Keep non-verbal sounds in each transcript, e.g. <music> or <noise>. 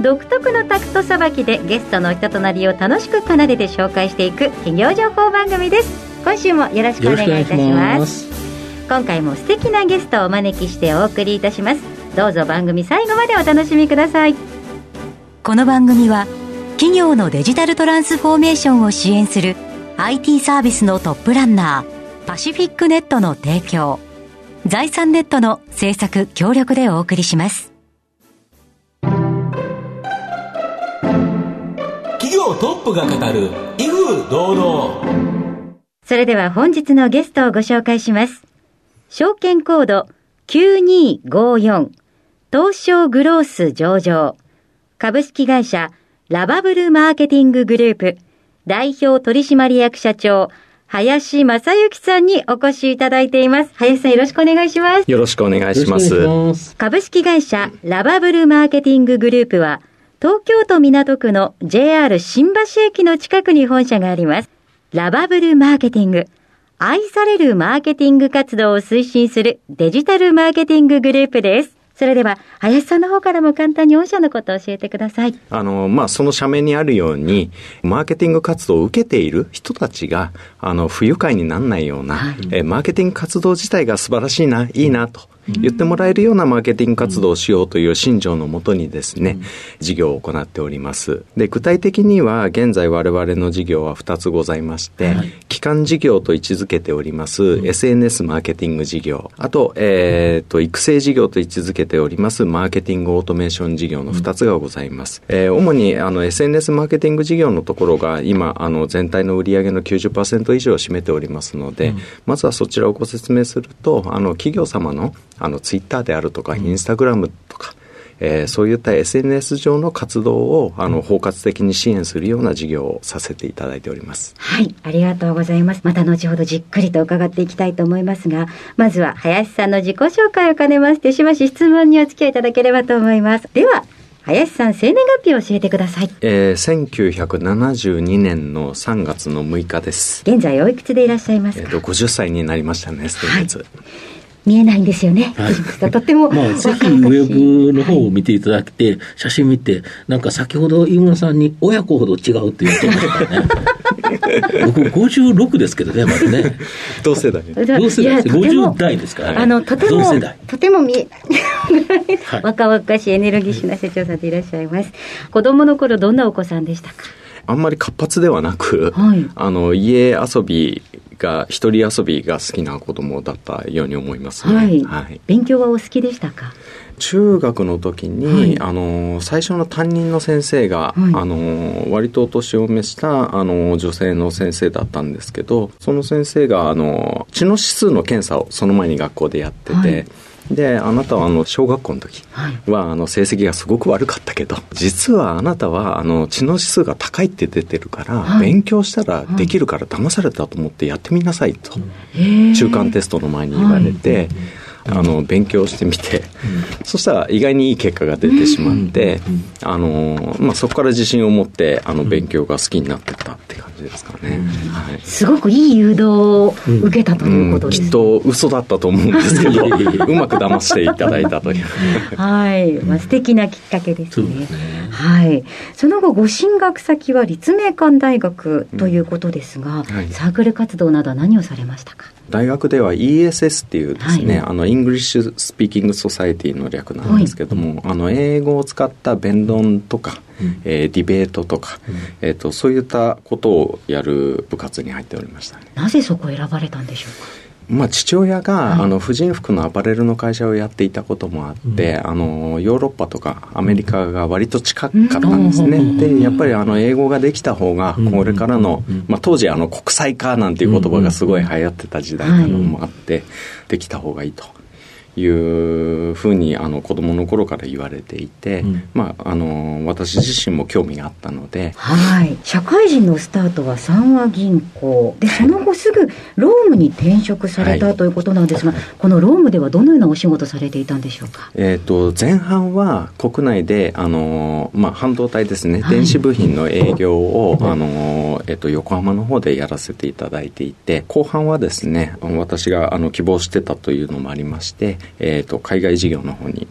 独特のタクトさばきでゲストの人となりを楽しく奏でて紹介していく企業情報番組です。今週もよろしくお願いいたします。今回も素敵なゲストをお招きしてお送りいたします。どうぞ番組最後までお楽しみください。この番組は企業のデジタルトランスフォーメーションを支援する IT サービスのトップランナーパシフィックネットの提供財産ネットの制作協力でお送りします業トップが語る威風堂々それでは本日のゲストをご紹介します証券コード9254東証グロース上場株式会社ラバブルマーケティンググループ代表取締役社長林正幸さんにお越しいただいています。林さんよろしくお願いします。よろしくお願いします。株式会社ラバブルマーケティンググループは東京都港区の JR 新橋駅の近くに本社があります。ラバブルマーケティング。愛されるマーケティング活動を推進するデジタルマーケティンググループです。それでは、林さんの方からも簡単に御社のことを教えてください。あの、まあ、その社名にあるように、マーケティング活動を受けている人たちが、あの、不愉快にならないような、はい、えマーケティング活動自体が素晴らしいな、いいなと。言ってもらえるようなマーケティング活動をしようという信条のもとにですね、事業を行っております。で、具体的には現在我々の事業は2つございまして、はい、基幹事業と位置づけております、SNS マーケティング事業、あと、えっ、ー、と、育成事業と位置づけておりますマーケティングオートメーション事業の2つがございます。えー、主にあの SNS マーケティング事業のところが今、あの全体の売上の90%以上を占めておりますので、うん、まずはそちらをご説明すると、あの企業様のあのツイッターであるとか、インスタグラムとか、えー、そういった SNS 上の活動をあの包括的に支援するような事業をさせていただいております。はい。ありがとうございます。また後ほどじっくりと伺っていきたいと思いますがまずは林さんの自己紹介を兼ねましてしばし質問にお付き合いいただければと思います。では林さん、生年月日を教えてください。えー、1972年の3月の6日です。現在おいくつでいらっしゃいますか？えっ、と、50歳になりましたね、先月。はい見えないんですよね。はい、とても。まあ、ぜひウェブの方を見ていただいて、はい、写真見て、なんか先ほど飯村さんに親子ほど違うって言ってましたね。<laughs> 僕56ですけどね、まだね。同世代。同世代です。50代ですから、ね、あの、とても、とても見えない。若々しいエネルギッシュな社長さんでいらっしゃいます。子供の頃、どんなお子さんでしたか？あんまり活発ではなく、はい、あの家遊びが一人遊びが好きな子供だったように思いますね。はい。はい、勉強はお好きでしたか？中学の時に、はい、あの最初の担任の先生が、はい、あの割とお年を召したあの女性の先生だったんですけどその先生があの知能指数の検査をその前に学校でやってて、はいであなたはあの小学校の時は、あの成績がすごく悪かったけど実はあなたはあの知能指数が高いって出てるから、勉強したらできるから騙されたと思ってやってみなさいと、中間テストの前に言われて。あの勉強してみて、そしたら意外にいい結果が出てしまって、あのまあ、そこから自信を持ってあの勉強が好きになってたって感じですかね、はい、すごくいい誘導を受けたということです、うん、きっと嘘だったと思うんですけど <laughs> うまく騙していただいたという。はい、まあ、素敵なきっかけですね。はい、その後ご進学先は立命館大学ということですが、はい、サークル活動などは何をされましたか？大学では ESS っていうですね、はい、あの English Speaking Society の略なんですけども、はい、あの英語を使った弁論とか、うん、えー、ディベートとか、うん、えーと、そういったことをやる部活に入っておりました、ね、なぜそこを選ばれたんでしょうか？まあ、父親が、はい、あの婦人服のアパレルの会社をやっていたこともあって、うん、あのヨーロッパとかアメリカが割と近かったんですね、うん、でやっぱりあの英語ができた方がこれからの、まあ、当時あの国際化なんていう言葉がすごい流行ってた時代なのもあって、できた方がいいというふうにあの子供の頃から言われていて、うん、まあ、あの私自身も興味があったので、はい、社会人のスタートは三和銀行。でその後すぐロームに転職された、はい、ということなんですが、このロームではどのようなお仕事されていたんでしょうか、えーと、前半は国内であの、まあ、半導体ですね、はい、電子部品の営業を、あのえーと、横浜の方でやらせていただいていて後半はですね私があの希望してたというのもありましてえーと、海外事業の方に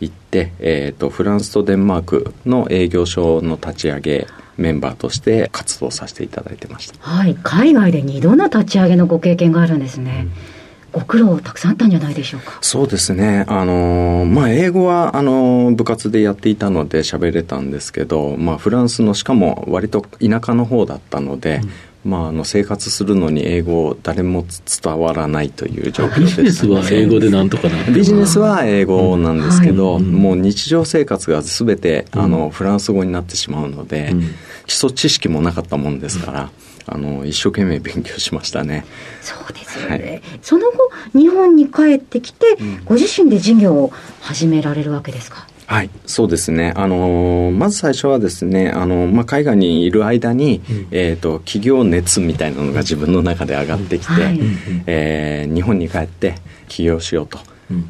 行って、えーと、フランスとデンマークの営業所の立ち上げメンバーとして活動させていただいてました、はい、海外で2度の立ち上げのご経験があるんですね。うんご苦労たくさんあったんじゃないでしょうか。そうですね。あの、まあ、英語は、あの、部活でやっていたので喋れたんですけど、まあ、フランスの、しかも割と田舎の方だったので、まあ、あの生活するのに英語誰も伝わらないという状況で、ね、ビジネスは英語でなんとかなビジネスは英語なんですけど、うん。はい、もう日常生活が全てあのフランス語になってしまうので、うん、基礎知識もなかったもんですから、あの一生懸命勉強しましたね。そうですよね。はい、その後日本に帰ってきて、ご自身で事業を始められるわけですか？はい、そうですね。あのまず最初はですね、あのまあ、海外にいる間に、うん、えっ、ー、と、企業熱みたいなのが自分の中で上がってきて、はい、えー、日本に帰って起業しようと。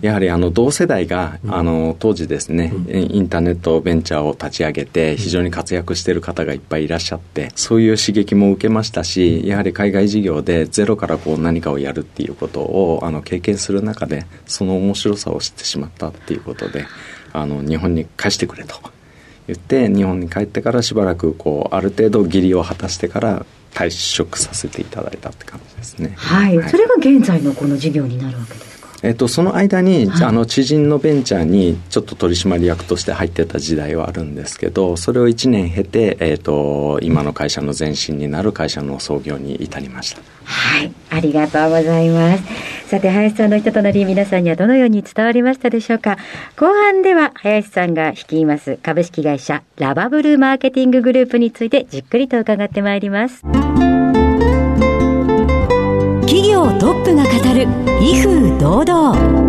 やはりあの同世代が、あの当時ですね、インターネットベンチャーを立ち上げて非常に活躍している方がいっぱいいらっしゃってそういう刺激も受けましたしやはり海外事業でゼロからこう何かをやるっていうことをあの経験する中でその面白さを知ってしまったっていうことであの日本に返してくれと言って日本に帰ってからしばらくこうある程度義理を果たしてから退職させていただいたって感じですね。はい、はい、それが現在のこの事業になるわけですえっと、その間に、はい、あの知人のベンチャーにちょっと取締役として入ってた時代はあるんですけどそれを1年経て、えっと、今の会社の前身になる会社の創業に至りました。はい。ありがとうございます。さて林さんの人となり皆さんにはどのように伝わりましたでしょうか？後半では林さんが率います株式会社ラバブルマーケティンググループについてじっくりと伺ってまいります企業トップが語る威風堂々。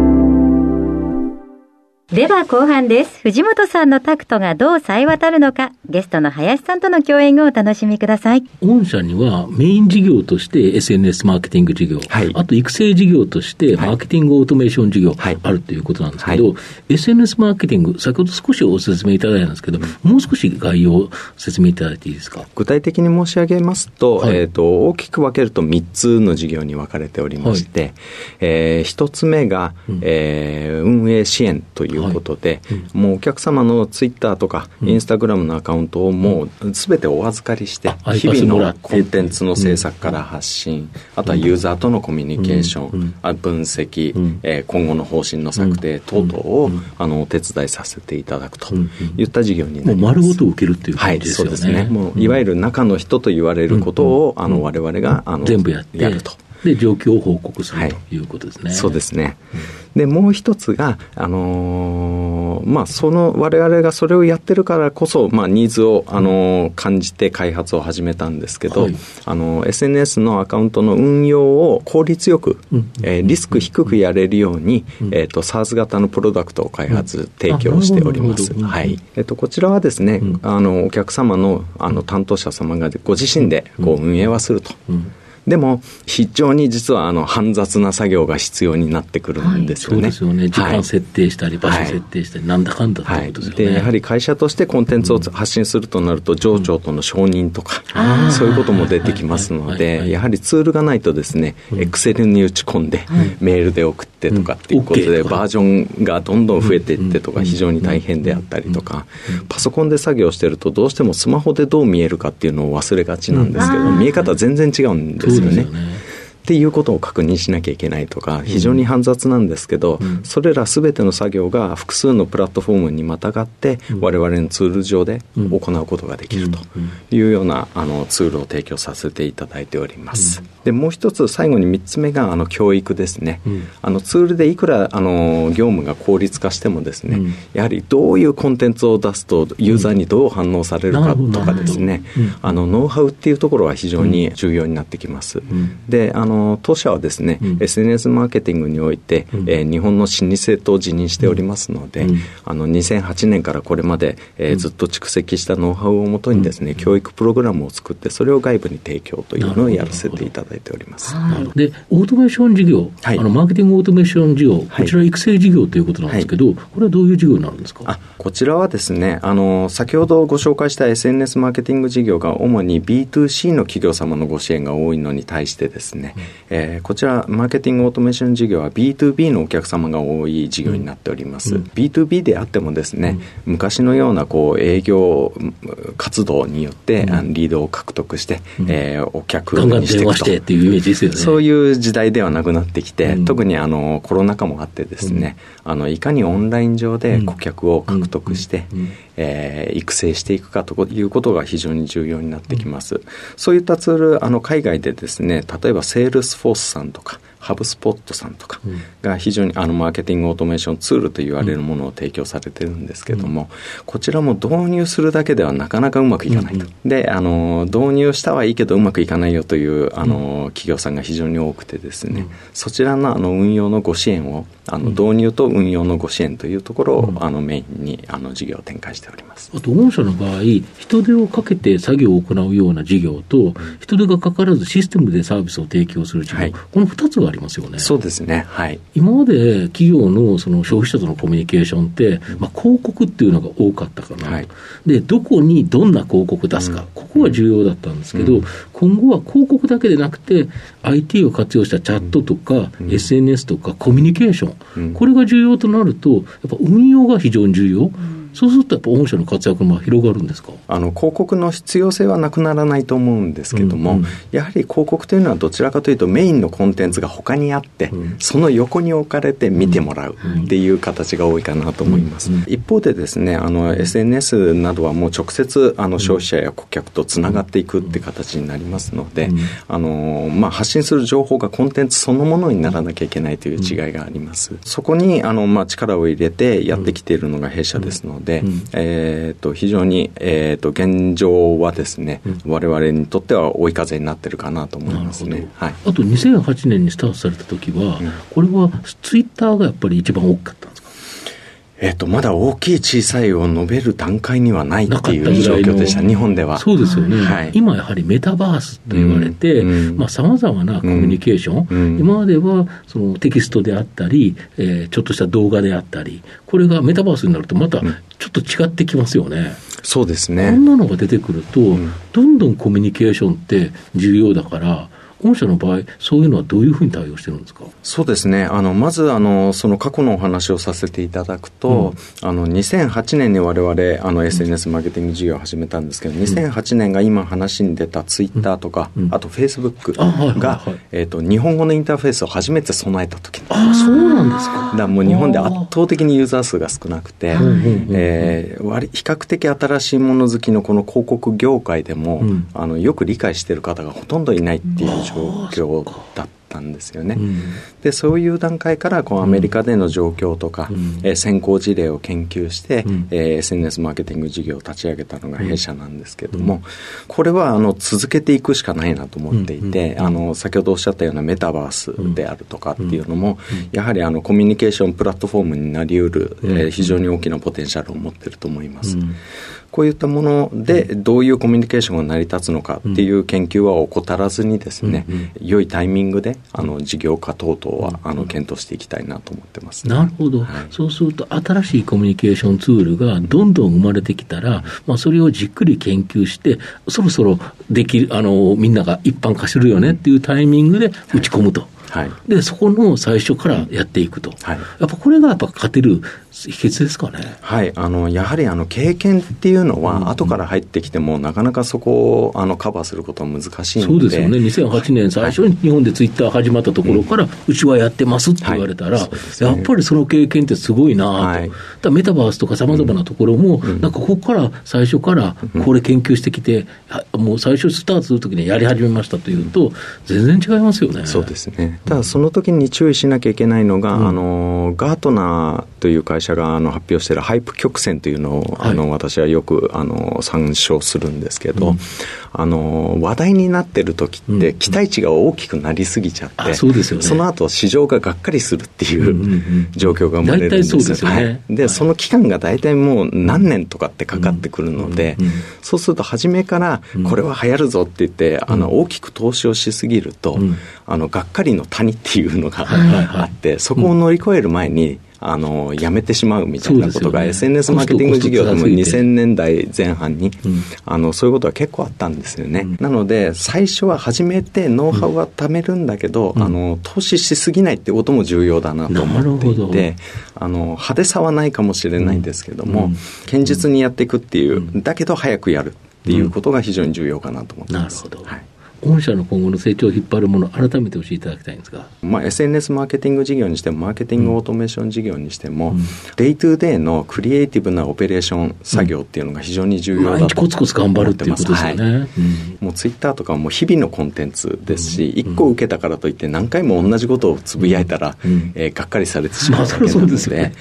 では後半です。藤本さんのタクトがどう冴え渡るのか、ゲストの林さんとの共演をお楽しみください。御社にはメイン事業として SNS マーケティング事業、はい、あと育成事業としてマーケティングオートメーション事業あるということなんですけど、はい。はい、SNS マーケティング、先ほど少しお説明いただいたんですけど、もう少し概要を説明いただいていいですか？具体的に申し上げますと、えっ、ー、と、大きく分けると3つの事業に分かれておりまして、はい、えー、1つ目が、うん、えー、運営支援といういうことで、はい。うん、もうお客様のツイッターとか、インスタグラムのアカウントをもうすべてお預かりして、日々のコンテンツの制作から発信、あとはユーザーとのコミュニケーション、分析、え今後の方針の策定等々を、あのお手伝いさせていただくといった事業になります。丸ごと受けるっていう感じですよね。はい、そうですね。もういわゆる中の人と言われることを、あの我々があの全部やると。で状況を報告する、はい、ということですね。そうですね。でもう一つが、あのー、まあ、その我々がそれをやってるからこそ、まあ、ニーズを、あのー、感じて開発を始めたんですけど、はい、あの SNS のアカウントの運用を効率よく、うん、えー、リスク低くやれるように、うん、えーと、SARS 型のプロダクトを開発、うん、提供しております。はい。えーと、こちらはですね、あのお客様のあの担当者様がご自身でこう運営はすると。でも、非常に実はあの煩雑な作業が必要になってくるんですよね。はい、そうですよね。時間設定したり、場所設定したり、なんだかんだってことですよね、はい、で、やはり会社としてコンテンツを発信するとなると、上長との承認とか、うん、そういうことも出てきますので、やはりツールがないとですね、エクセルに打ち込んで、メールで送ってとかっていうことで、バージョンがどんどん増えていってとか、非常に大変であったりとか、パソコンで作業してると、どうしてもスマホでどう見えるかっていうのを忘れがちなんですけど、見え方全然違うんですよね。っていうことを確認しなきゃいけないとか、非常に煩雑なんですけど、うん、それらすべての作業が複数のプラットフォームにまたがって、われわれのツール上で行うことができるというようなあのツールを提供させていただいております。で、もう一つ最後に三つ目があの教育ですね。あのツールでいくらあの業務が効率化してもですね、やはりどういうコンテンツを出すとユーザーにどう反応されるかとかですね、あのノウハウっていうところは非常に重要になってきます。で、あのの当社はですね、うん、SNS マーケティングにおいて、うん、えー、日本の老舗と自認しておりますので、うん、あの2008年からこれまで、えー、ずっと蓄積したノウハウをもとにですね、教育プログラムを作ってそれを外部に提供というのをやらせていただいております。でオートメーション事業、はい、あのマーケティングオートメーション事業、こちら育成事業ということなんですけど、はい、これはどういう事業になるんですか？あこちらはですねあの先ほどご紹介した SNS マーケティング事業が主に B2C の企業様のご支援が多いのに対してですね、うん、えー、こちらマーケティングオートメーション事業は B2B のお客様が多い事業になっております、うん、B2B であってもですね、うん、昔のようなこう営業活動によって、うん、リードを獲得して、うん、えー、お客にしていくと。っていうイメージですよね。そういう時代ではなくなってきて、特にあのコロナ禍もあってですね、あのいかにオンライン上で顧客を獲得して、えー、育成していくかということが非常に重要になってきます。そういったツール、あの海外でですね、例えば Salesforce さんとか、ハブスポットさんとかが非常にあのマーケティングオートメーションツールと言われるものを提供されてるんですけども、こちらも導入するだけではなかなかうまくいかないと。で、あの、導入したはいいけどうまくいかないよという、あの、企業さんが非常に多くてですね、そちらのあの運用のご支援を、あの、導入と運用のご支援というところを、あの、メインに、あの、事業を展開しております。あと、御社の場合、人手をかけて作業を行うような事業と、人手がかからずシステムでサービスを提供する事業、はい、この2つがありますよね。そうですね。はい。今まで企業のその消費者とのコミュニケーションって、まあ、広告っていうのが多かったかな、はい、で、どこにどんな広告出すか、うん、ここが重要だったんですけど、うん、今後は広告だけでなくて、IT を活用したチャットとか、うん、SNS とかコミュニケーション、これが重要となると、やっぱ運用が非常に重要。そうすると、やっぱ御社の活躍も広がるんですか？あの広告の必要性はなくならないと思うんですけども、うんうん、やはり広告というのはどちらかというと、メインのコンテンツが他にあって、うん、その横に置かれて見てもらうっていう形が多いかなと思います。うん。うん、一方でですね、あの SNS などはもう直接あの消費者や顧客とつながっていくって形になりますので、あのまあ、発信する情報がコンテンツそのものにならなきゃいけないという違いがあります。そこにあの、まあ、力を入れてやってきているのが弊社ですので、うん、えーと、非常に、えーと、現状はですね、うん、我々にとっては追い風になってるかなと思いますね、はい、あと2008年にスタートされた時は、うん、これはツイッターがやっぱり一番大きかったんですか？えっ、と、まだ大きい小さいを述べる段階にはないっていう状況でした、日本では。そうですよね、はい、今やはりメタバースと言われて、さまざ、まなコミュニケーション、うん、今まではそのテキストであったり、えー、ちょっとした動画であったり、これがメタバースになると、またちょっと違ってきますよね。そうですね。こんなのが出てくると、どんどんコミュニケーションって重要だから、御社の場合、そういうのはどういうふうに対応してるんですか？そうですね、あのまずあの、その過去のお話をさせていただくと、うん、あの2008年にわれわれ SNS マーケティング事業を始めたんですけど、うん、2008年が今話に出たツイッターとか、うん、あとフェイスブックが、えーと、日本語のインターフェースを初めて備えた時あそうなんですか。だもう日本で圧倒的にユーザー数が少なくて、えー、割比較的新しいもの好きのこの広告業界でも、あのよく理解している方がほとんどいないっていう状況だったんですよね。うん、でそういう段階からこうアメリカでの状況とか、うん、えー、先行事例を研究して、うん、えー、SNS マーケティング事業を立ち上げたのが弊社なんですけども、これはあの続けていくしかないなと思っていて、あの先ほどおっしゃったようなメタバースであるとかっていうのも、やはりあのコミュニケーションプラットフォームになりうる、えー、非常に大きなポテンシャルを持っていると思います。こういったものでどういうコミュニケーションが成り立つのかっていう研究は怠らずにですね、良いタイミングであの事業化等々はあの検討していきたいなと思ってます、ね、なるほど、はい、そうすると新しいコミュニケーションツールがどんどん生まれてきたら、まあ、それをじっくり研究してそろそろできるあのみんなが一般化するよねっていうタイミングで打ち込むと。はい。はい、でそこの最初からやっていくと、はい、やっぱこれがやっぱ勝てる秘訣ですかね。はい、あのやはりあの経験っていうのは、後から入ってきても、なかなかそこをあのカバーすることは難しいそうですよね、2008年、最初に日本でツイッター始まったところから、うちはやってますって言われたら、やっぱりその経験ってすごいなと、はい、だメタバースとかさまざまなところも、うん、なんかここから最初からこれ研究してきて、うん、もう最初スタートするときにやり始めましたというと、全然違いますよね。そうですね。ただその時に注意しなきゃいけないのが、うん、あのガートナーという会社社があの発表しているハイプ曲線というのを、はい、あの私はよくあの参照するんですけど、うん、あの話題になってる時って期待値が大きくなりすぎちゃって、うん、そうですよね、その後市場ががっかりするっていう状況が生まれるんですよ、ね、はい、で、その期間が大体もう何年とかってかかってくるので、そうすると初めからこれは流行るぞって言って、あの大きく投資をしすぎると、あのがっかりの谷っていうのがあって、そこを乗り越える前にあのやめてしまうみたいなことが、ね、SNS マーケティング事業でも2000年代前半に、うん、あのそういうことは結構あったんですよね、うん、なので最初は初めてノウハウは貯めるんだけど、うん、あの投資しすぎないってことも重要だなと思っていてあの派手さはないかもしれないんですけども、堅実にやっていくっていう、だけど早くやるっていうことが非常に重要かなと思ってます。なるほど、はい御社の今後の成長を引っ張るもの、改めて教えていただきたいんですが、まあ、SNS マーケティング事業にしても、マーケティングオートメーション事業にしても、 day to day のクリエイティブなオペレーション作業っていうのが非常に重要だと、毎日コツコツ頑張るっていうことですよね。はいうん、もうツイッターとかも日々のコンテンツですし、1個受けたからといって、何回も同じことをつぶやいたら、うん、えー、がっかりされてしまうわけなので、ね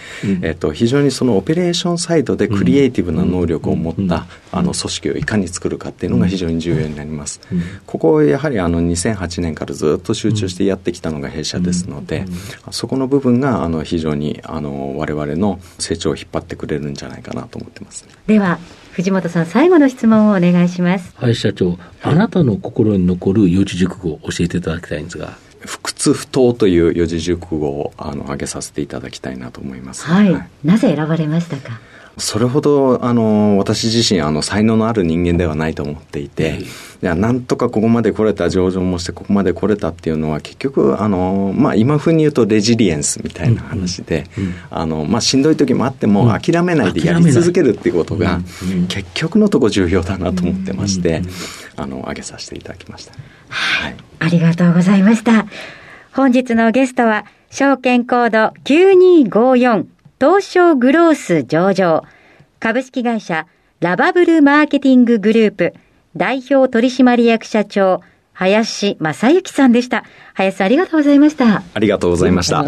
えーと、非常にそのオペレーションサイドでクリエイティブな能力を持った、あの組織をいかに作るかっていうのが非常に重要になります。ここやはりあの2008年からずっと集中してやってきたのが弊社ですので、そこの部分があの非常にあの我々の成長を引っ張ってくれるんじゃないかなと思ってます、ね、では藤本さん最後の質問をお願いします。はい社長。あなたの心に残る四字熟語を教えていただきたいんですが。不屈不当という四字熟語をあの挙げさせていただきたいなと思います、はい、はい、なぜ選ばれましたか？それほどあの私自身あの才能のある人間ではないと思っていて、いやなんとかここまで来れた上場もしてここまで来れたっていうのは結局あの、まあ、今風に言うとレジリエンスみたいな話で、あのまあ、しんどい時もあっても諦めないでやり続けるっていうことが、結局のとこ重要だなと思ってまして、あの挙げさせていただきました、はい、ありがとうございました。本日のゲストは証券コード9254東証グロース上場、株式会社ラバブルマーケティンググループ代表取締役社長、林正幸さんでした。林さんありがとうございました。ありがとうございました。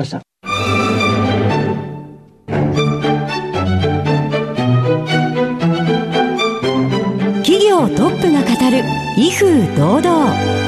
企業トップが語る威風堂々。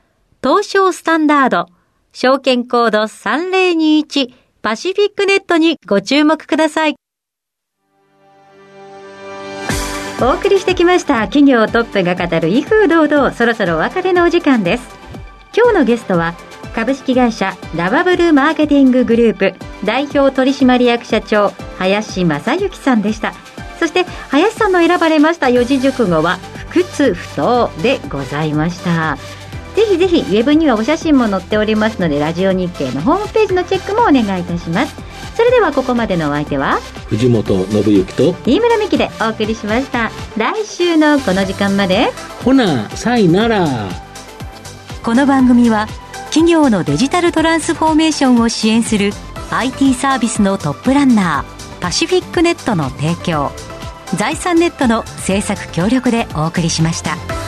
東証スタンダード、証券コード3021パシフィックネットにご注目ください。お送りしてきました企業トップが語る威風堂々そろそろお別れのお時間です。今日のゲストは株式会社ラバブルマーケティンググループ代表取締役社長林正幸さんでした。そして林さんの選ばれました四字熟語は不屈不当でございました。ぜひぜひウェブにはお写真も載っておりますのでラジオ日経のホームページのチェックもお願いいたします。それではここまでのお相手は藤本信之と飯村美希でお送りしました。来週のこの時間まで。ほなさいなら。この番組は企業のデジタルトランスフォーメーションを支援する IT サービスのトップランナーパシフィックネットの提供財産ネットの制作協力でお送りしました。